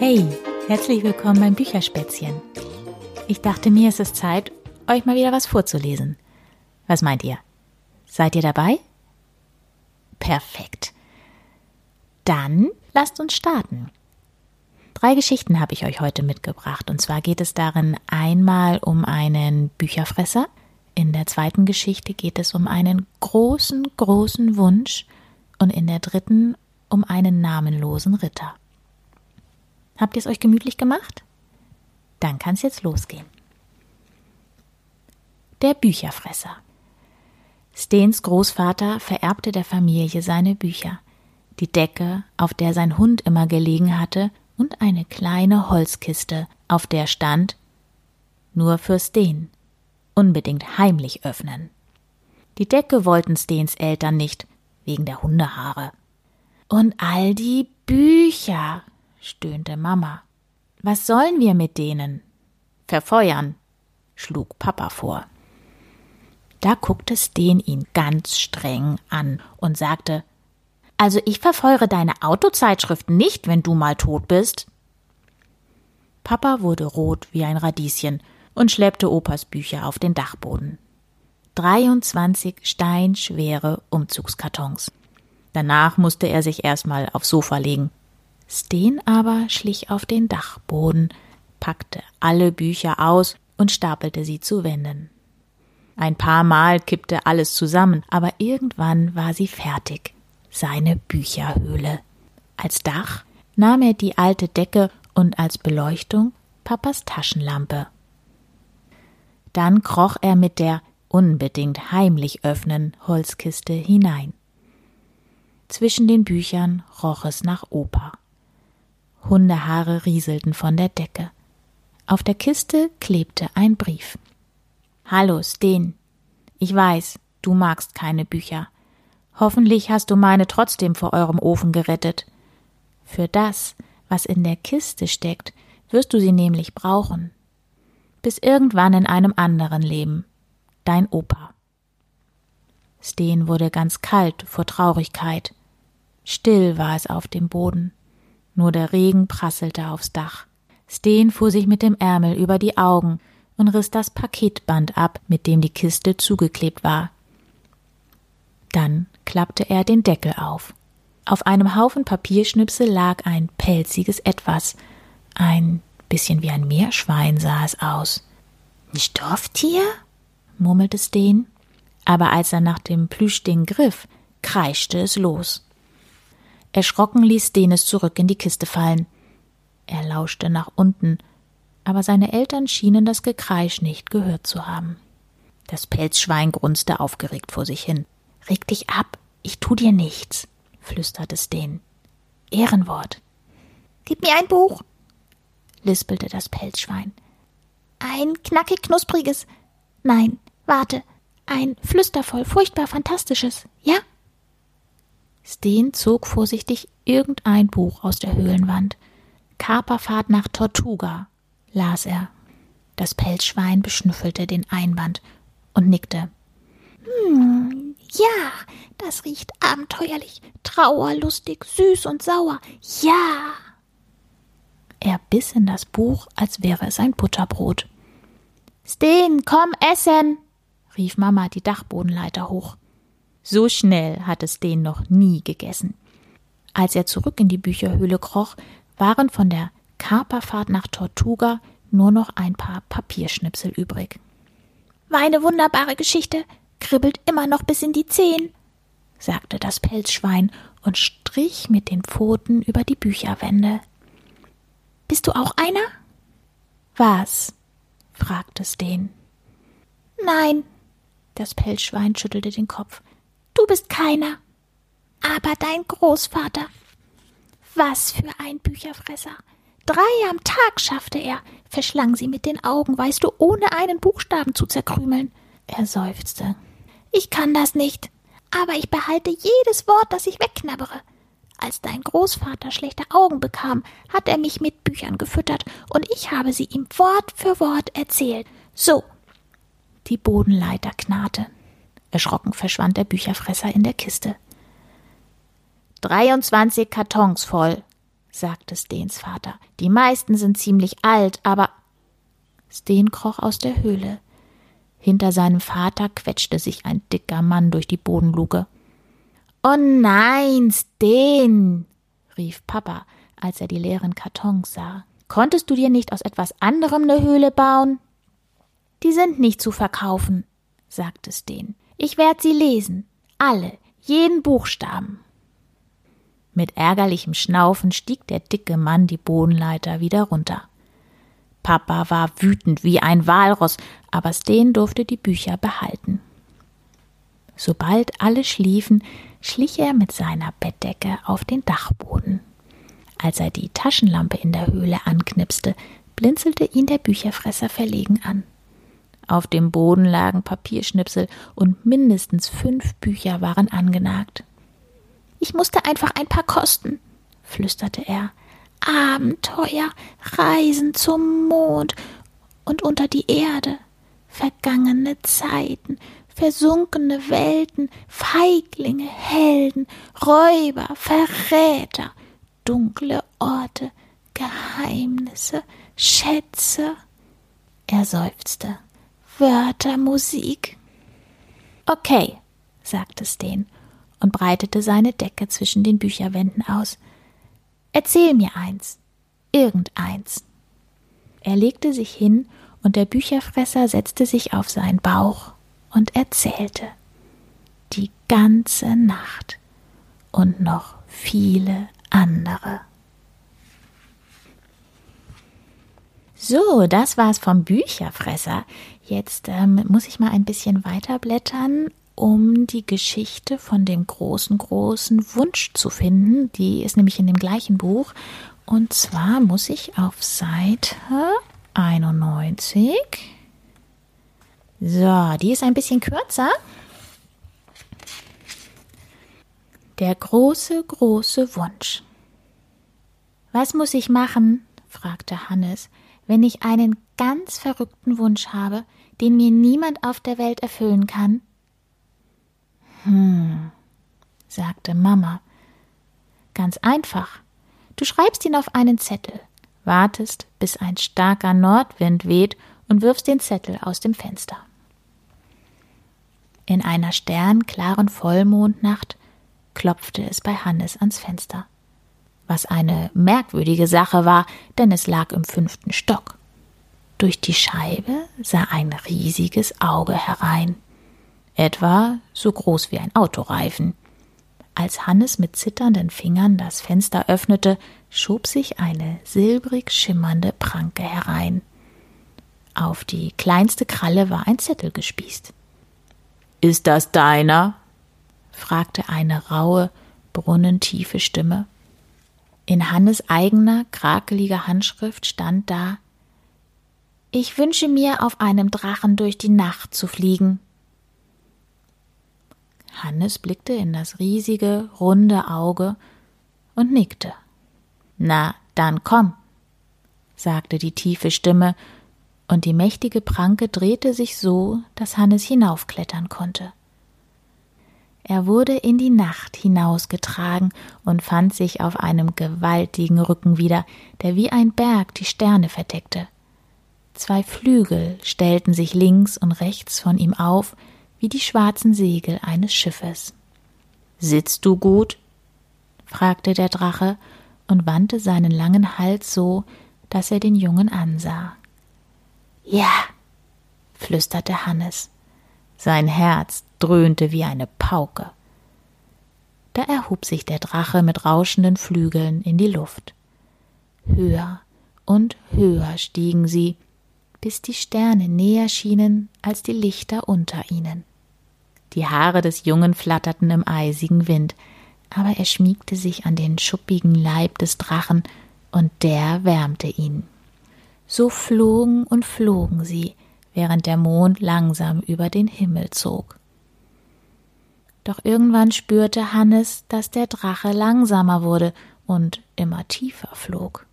Hey, herzlich willkommen beim Bücherspätzchen. Ich dachte mir, es ist Zeit, euch mal wieder was vorzulesen. Was meint ihr? Seid ihr dabei? Perfekt. Dann lasst uns starten. Drei Geschichten habe ich euch heute mitgebracht. Und zwar geht es darin einmal um einen Bücherfresser. In der zweiten Geschichte geht es um einen großen, großen Wunsch. Und in der dritten um einen namenlosen Ritter. Habt ihr es euch gemütlich gemacht? Dann kann es jetzt losgehen. Der Bücherfresser. Stens Großvater vererbte der Familie seine Bücher, die Decke, auf der sein Hund immer gelegen hatte, und eine kleine Holzkiste, auf der stand nur für Sten, unbedingt heimlich öffnen. Die Decke wollten Stens Eltern nicht, wegen der Hundehaare. Und all die Bücher, stöhnte Mama. Was sollen wir mit denen? Verfeuern, schlug Papa vor. Da guckte Sten ihn ganz streng an und sagte Also ich verfeuere deine Autozeitschriften nicht, wenn du mal tot bist. Papa wurde rot wie ein Radieschen und schleppte Opas Bücher auf den Dachboden. 23 steinschwere Umzugskartons. Danach musste er sich erstmal aufs Sofa legen. Sten aber schlich auf den Dachboden, packte alle Bücher aus und stapelte sie zu Wänden. Ein paar Mal kippte alles zusammen, aber irgendwann war sie fertig. Seine Bücherhöhle. Als Dach nahm er die alte Decke und als Beleuchtung Papas Taschenlampe. Dann kroch er mit der unbedingt heimlich öffnen Holzkiste hinein. Zwischen den Büchern roch es nach Oper. Hundehaare rieselten von der Decke. Auf der Kiste klebte ein Brief. Hallo, Sten. Ich weiß, du magst keine Bücher. Hoffentlich hast du meine trotzdem vor eurem Ofen gerettet. Für das, was in der Kiste steckt, wirst du sie nämlich brauchen. Bis irgendwann in einem anderen Leben. Dein Opa. Sten wurde ganz kalt vor Traurigkeit. Still war es auf dem Boden. Nur der Regen prasselte aufs Dach. Sten fuhr sich mit dem Ärmel über die Augen und riss das Paketband ab, mit dem die Kiste zugeklebt war. Dann klappte er den Deckel auf. Auf einem Haufen Papierschnipsel lag ein pelziges Etwas. Ein bisschen wie ein Meerschwein sah es aus. Ein Stofftier? murmelte Sten. Aber als er nach dem Plüschding griff, kreischte es los. Erschrocken ließ Denis zurück in die Kiste fallen. Er lauschte nach unten, aber seine Eltern schienen das Gekreisch nicht gehört zu haben. Das Pelzschwein grunzte aufgeregt vor sich hin. Reg dich ab, ich tu dir nichts, flüsterte Sten. Ehrenwort. Gib mir ein Buch, lispelte das Pelzschwein. Ein knackig knuspriges. Nein, warte, ein flüstervoll, furchtbar fantastisches, ja? Sten zog vorsichtig irgendein Buch aus der Höhlenwand. Kaperfahrt nach Tortuga, las er. Das Pelzschwein beschnüffelte den Einband und nickte. Hm, ja, das riecht abenteuerlich, trauerlustig, süß und sauer. Ja. Er biss in das Buch, als wäre es ein Butterbrot. Sten, komm essen, rief Mama die Dachbodenleiter hoch. So schnell hat es den noch nie gegessen. Als er zurück in die Bücherhöhle kroch, waren von der Kaperfahrt nach Tortuga nur noch ein paar Papierschnipsel übrig. War eine wunderbare Geschichte, kribbelt immer noch bis in die Zehen, sagte das Pelzschwein und strich mit den Pfoten über die Bücherwände. Bist du auch einer? Was? fragte Sten. Nein, das Pelzschwein schüttelte den Kopf. Du bist keiner. Aber dein Großvater. Was für ein Bücherfresser. Drei am Tag schaffte er, verschlang sie mit den Augen, weißt du, ohne einen Buchstaben zu zerkrümeln. Er seufzte. Ich kann das nicht, aber ich behalte jedes Wort, das ich wegknabbere. Als dein Großvater schlechte Augen bekam, hat er mich mit Büchern gefüttert, und ich habe sie ihm Wort für Wort erzählt. So. Die Bodenleiter knarrte. Erschrocken verschwand der Bücherfresser in der Kiste. 23 Kartons voll, sagte Stens Vater. Die meisten sind ziemlich alt, aber Sten kroch aus der Höhle. Hinter seinem Vater quetschte sich ein dicker Mann durch die Bodenluke. Oh nein, Sten, rief Papa, als er die leeren Kartons sah. Konntest du dir nicht aus etwas anderem eine Höhle bauen? Die sind nicht zu verkaufen, sagte Sten. Ich werde sie lesen. Alle, jeden Buchstaben. Mit ärgerlichem Schnaufen stieg der dicke Mann die Bodenleiter wieder runter. Papa war wütend wie ein Walross, aber Sten durfte die Bücher behalten. Sobald alle schliefen, schlich er mit seiner Bettdecke auf den Dachboden. Als er die Taschenlampe in der Höhle anknipste, blinzelte ihn der Bücherfresser verlegen an. Auf dem Boden lagen Papierschnipsel und mindestens fünf Bücher waren angenagt. Ich musste einfach ein paar kosten, flüsterte er. Abenteuer, Reisen zum Mond und unter die Erde, vergangene Zeiten, versunkene Welten, Feiglinge, Helden, Räuber, Verräter, dunkle Orte, Geheimnisse, Schätze. Er seufzte. Wörter, Musik. Okay, sagte Sten und breitete seine Decke zwischen den Bücherwänden aus. Erzähl mir eins. Irgendeins. Er legte sich hin und der Bücherfresser setzte sich auf seinen Bauch und erzählte. Die ganze Nacht und noch viele andere. So, das war's vom Bücherfresser. Jetzt ähm, muss ich mal ein bisschen weiterblättern um die Geschichte von dem großen, großen Wunsch zu finden. Die ist nämlich in dem gleichen Buch. Und zwar muss ich auf Seite 91. So, die ist ein bisschen kürzer. Der große, große Wunsch. Was muss ich machen? fragte Hannes, wenn ich einen ganz verrückten Wunsch habe, den mir niemand auf der Welt erfüllen kann? Hm, sagte Mama. Ganz einfach. Du schreibst ihn auf einen Zettel, wartest, bis ein starker Nordwind weht und wirfst den Zettel aus dem Fenster. In einer sternklaren Vollmondnacht klopfte es bei Hannes ans Fenster. Was eine merkwürdige Sache war, denn es lag im fünften Stock. Durch die Scheibe sah ein riesiges Auge herein etwa so groß wie ein Autoreifen. Als Hannes mit zitternden Fingern das Fenster öffnete, schob sich eine silbrig schimmernde Pranke herein. Auf die kleinste Kralle war ein Zettel gespießt. Ist das deiner? fragte eine raue, brunnentiefe Stimme. In Hannes eigener, krakeliger Handschrift stand da Ich wünsche mir, auf einem Drachen durch die Nacht zu fliegen. Hannes blickte in das riesige, runde Auge und nickte. Na, dann komm, sagte die tiefe Stimme, und die mächtige Pranke drehte sich so, dass Hannes hinaufklettern konnte. Er wurde in die Nacht hinausgetragen und fand sich auf einem gewaltigen Rücken wieder, der wie ein Berg die Sterne verdeckte. Zwei Flügel stellten sich links und rechts von ihm auf, wie die schwarzen Segel eines Schiffes. Sitzt du gut? fragte der Drache und wandte seinen langen Hals so, dass er den Jungen ansah. Ja, flüsterte Hannes. Sein Herz dröhnte wie eine Pauke. Da erhob sich der Drache mit rauschenden Flügeln in die Luft. Höher und höher stiegen sie, bis die Sterne näher schienen als die Lichter unter ihnen. Die Haare des Jungen flatterten im eisigen Wind, aber er schmiegte sich an den schuppigen Leib des Drachen, und der wärmte ihn. So flogen und flogen sie, während der Mond langsam über den Himmel zog. Doch irgendwann spürte Hannes, dass der Drache langsamer wurde und immer tiefer flog.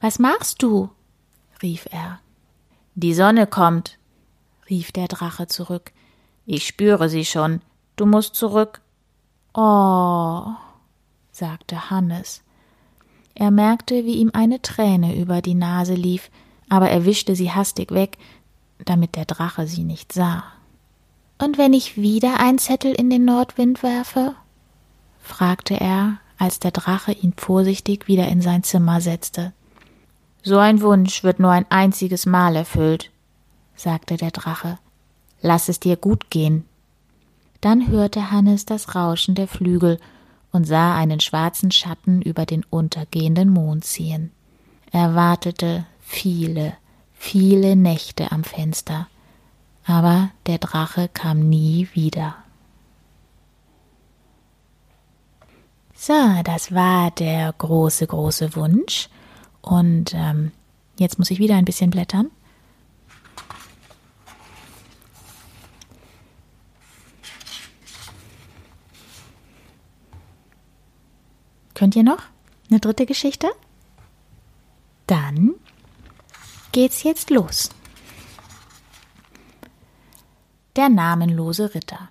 Was machst du? Rief er. Die Sonne kommt, rief der Drache zurück. Ich spüre sie schon. Du musst zurück. Oh, sagte Hannes. Er merkte, wie ihm eine Träne über die Nase lief, aber er wischte sie hastig weg, damit der Drache sie nicht sah. Und wenn ich wieder einen Zettel in den Nordwind werfe? fragte er, als der Drache ihn vorsichtig wieder in sein Zimmer setzte. So ein Wunsch wird nur ein einziges Mal erfüllt, sagte der Drache. Lass es dir gut gehen. Dann hörte Hannes das Rauschen der Flügel und sah einen schwarzen Schatten über den untergehenden Mond ziehen. Er wartete viele, viele Nächte am Fenster, aber der Drache kam nie wieder. So, das war der große, große Wunsch. Und ähm, jetzt muss ich wieder ein bisschen blättern. Könnt ihr noch eine dritte Geschichte? Dann geht's jetzt los. Der namenlose Ritter.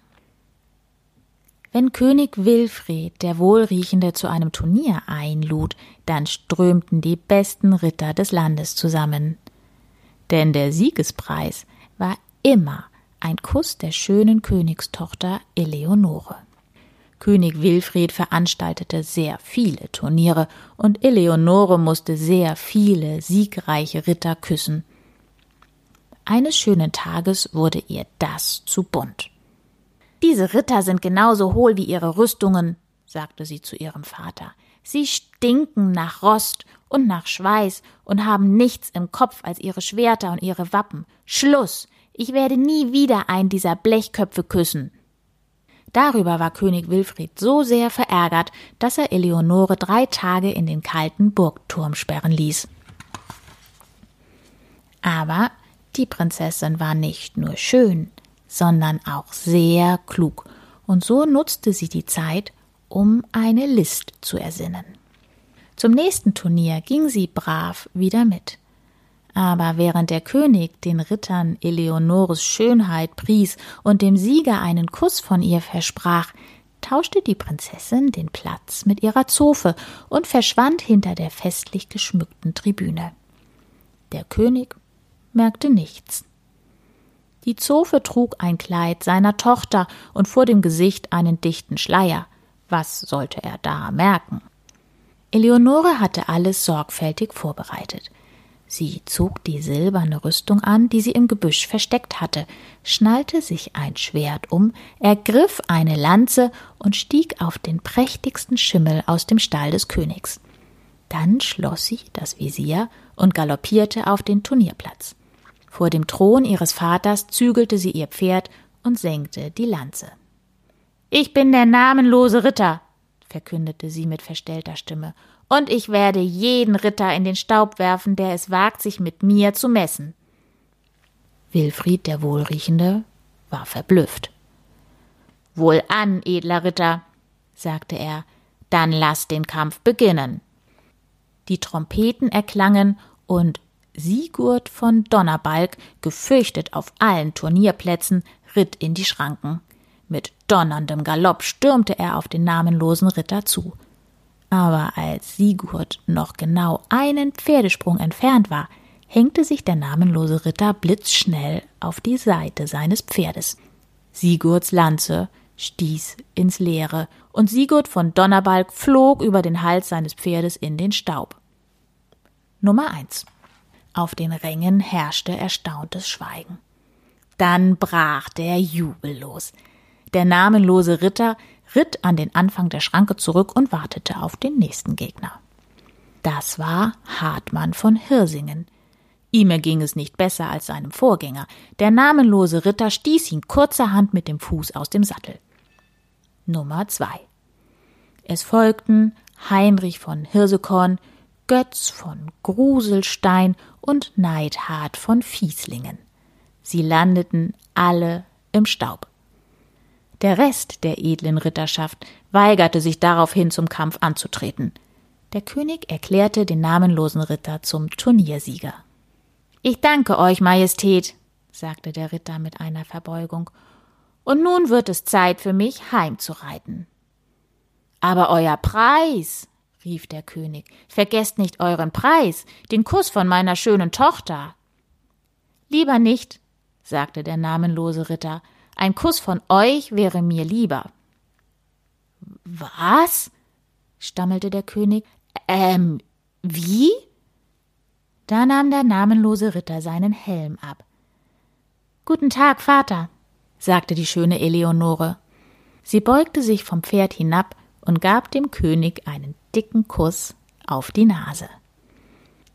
Wenn König Wilfried der Wohlriechende zu einem Turnier einlud, dann strömten die besten Ritter des Landes zusammen. Denn der Siegespreis war immer ein Kuss der schönen Königstochter Eleonore. König Wilfried veranstaltete sehr viele Turniere und Eleonore musste sehr viele siegreiche Ritter küssen. Eines schönen Tages wurde ihr das zu bunt. Diese Ritter sind genauso hohl wie ihre Rüstungen, sagte sie zu ihrem Vater. Sie stinken nach Rost und nach Schweiß und haben nichts im Kopf als ihre Schwerter und ihre Wappen. Schluss. Ich werde nie wieder einen dieser Blechköpfe küssen. Darüber war König Wilfried so sehr verärgert, dass er Eleonore drei Tage in den kalten Burgturm sperren ließ. Aber die Prinzessin war nicht nur schön, sondern auch sehr klug, und so nutzte sie die Zeit, um eine List zu ersinnen. Zum nächsten Turnier ging sie brav wieder mit. Aber während der König den Rittern Eleonores Schönheit pries und dem Sieger einen Kuss von ihr versprach, tauschte die Prinzessin den Platz mit ihrer Zofe und verschwand hinter der festlich geschmückten Tribüne. Der König merkte nichts. Die Zofe trug ein Kleid seiner Tochter und vor dem Gesicht einen dichten Schleier. Was sollte er da merken? Eleonore hatte alles sorgfältig vorbereitet. Sie zog die silberne Rüstung an, die sie im Gebüsch versteckt hatte, schnallte sich ein Schwert um, ergriff eine Lanze und stieg auf den prächtigsten Schimmel aus dem Stall des Königs. Dann schloss sie das Visier und galoppierte auf den Turnierplatz. Vor dem Thron ihres Vaters zügelte sie ihr Pferd und senkte die Lanze. Ich bin der namenlose Ritter, verkündete sie mit verstellter Stimme, und ich werde jeden Ritter in den Staub werfen, der es wagt, sich mit mir zu messen. Wilfried der Wohlriechende war verblüfft. Wohlan, edler Ritter, sagte er, dann lass den Kampf beginnen. Die Trompeten erklangen und Sigurd von Donnerbalg, gefürchtet auf allen Turnierplätzen, ritt in die Schranken. Mit donnerndem Galopp stürmte er auf den namenlosen Ritter zu. Aber als Sigurd noch genau einen Pferdesprung entfernt war, hängte sich der namenlose Ritter blitzschnell auf die Seite seines Pferdes. Sigurds Lanze stieß ins Leere, und Sigurd von Donnerbalg flog über den Hals seines Pferdes in den Staub. Nummer eins. Auf den Rängen herrschte erstauntes Schweigen. Dann brach der Jubel los. Der namenlose Ritter ritt an den Anfang der Schranke zurück und wartete auf den nächsten Gegner. Das war Hartmann von Hirsingen. Ihm erging es nicht besser als seinem Vorgänger. Der namenlose Ritter stieß ihn kurzerhand mit dem Fuß aus dem Sattel. Nummer zwei. Es folgten Heinrich von Hirsekorn, Götz von Gruselstein und Neidhart von Fieslingen. Sie landeten alle im Staub. Der Rest der edlen Ritterschaft weigerte sich daraufhin zum Kampf anzutreten. Der König erklärte den namenlosen Ritter zum Turniersieger. Ich danke euch, Majestät, sagte der Ritter mit einer Verbeugung, und nun wird es Zeit für mich heimzureiten. Aber euer Preis, rief der König, vergesst nicht euren Preis, den Kuss von meiner schönen Tochter. Lieber nicht, sagte der namenlose Ritter, ein Kuss von euch wäre mir lieber. Was? stammelte der König. Ähm, wie? Da nahm der namenlose Ritter seinen Helm ab. Guten Tag, Vater, sagte die schöne Eleonore. Sie beugte sich vom Pferd hinab und gab dem König einen dicken Kuss auf die Nase.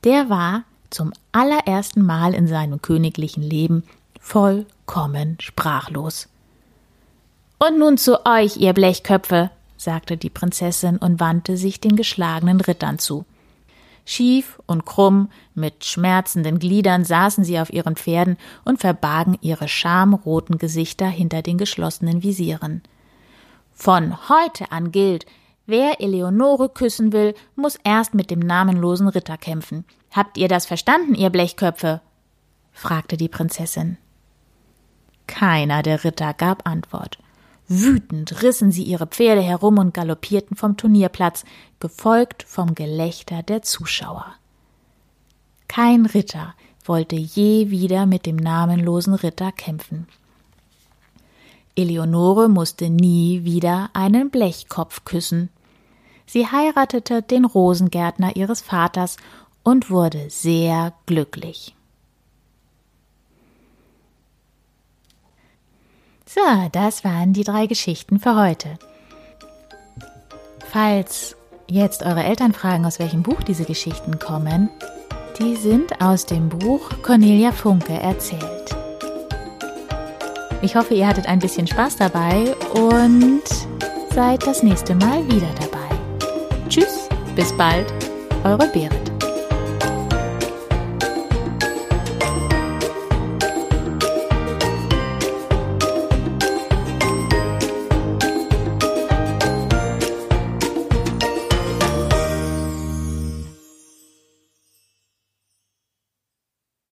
Der war zum allerersten Mal in seinem königlichen Leben vollkommen sprachlos. Und nun zu euch, ihr Blechköpfe, sagte die Prinzessin und wandte sich den geschlagenen Rittern zu. Schief und krumm, mit schmerzenden Gliedern saßen sie auf ihren Pferden und verbargen ihre schamroten Gesichter hinter den geschlossenen Visieren. Von heute an gilt, wer Eleonore küssen will, muss erst mit dem namenlosen Ritter kämpfen. Habt ihr das verstanden, ihr Blechköpfe? fragte die Prinzessin. Keiner der Ritter gab Antwort. Wütend rissen sie ihre Pferde herum und galoppierten vom Turnierplatz, gefolgt vom Gelächter der Zuschauer. Kein Ritter wollte je wieder mit dem namenlosen Ritter kämpfen. Eleonore musste nie wieder einen Blechkopf küssen. Sie heiratete den Rosengärtner ihres Vaters und wurde sehr glücklich. So, das waren die drei Geschichten für heute. Falls jetzt eure Eltern fragen, aus welchem Buch diese Geschichten kommen, die sind aus dem Buch Cornelia Funke erzählt. Ich hoffe, ihr hattet ein bisschen Spaß dabei und seid das nächste Mal wieder dabei. Tschüss, bis bald, eure Berit.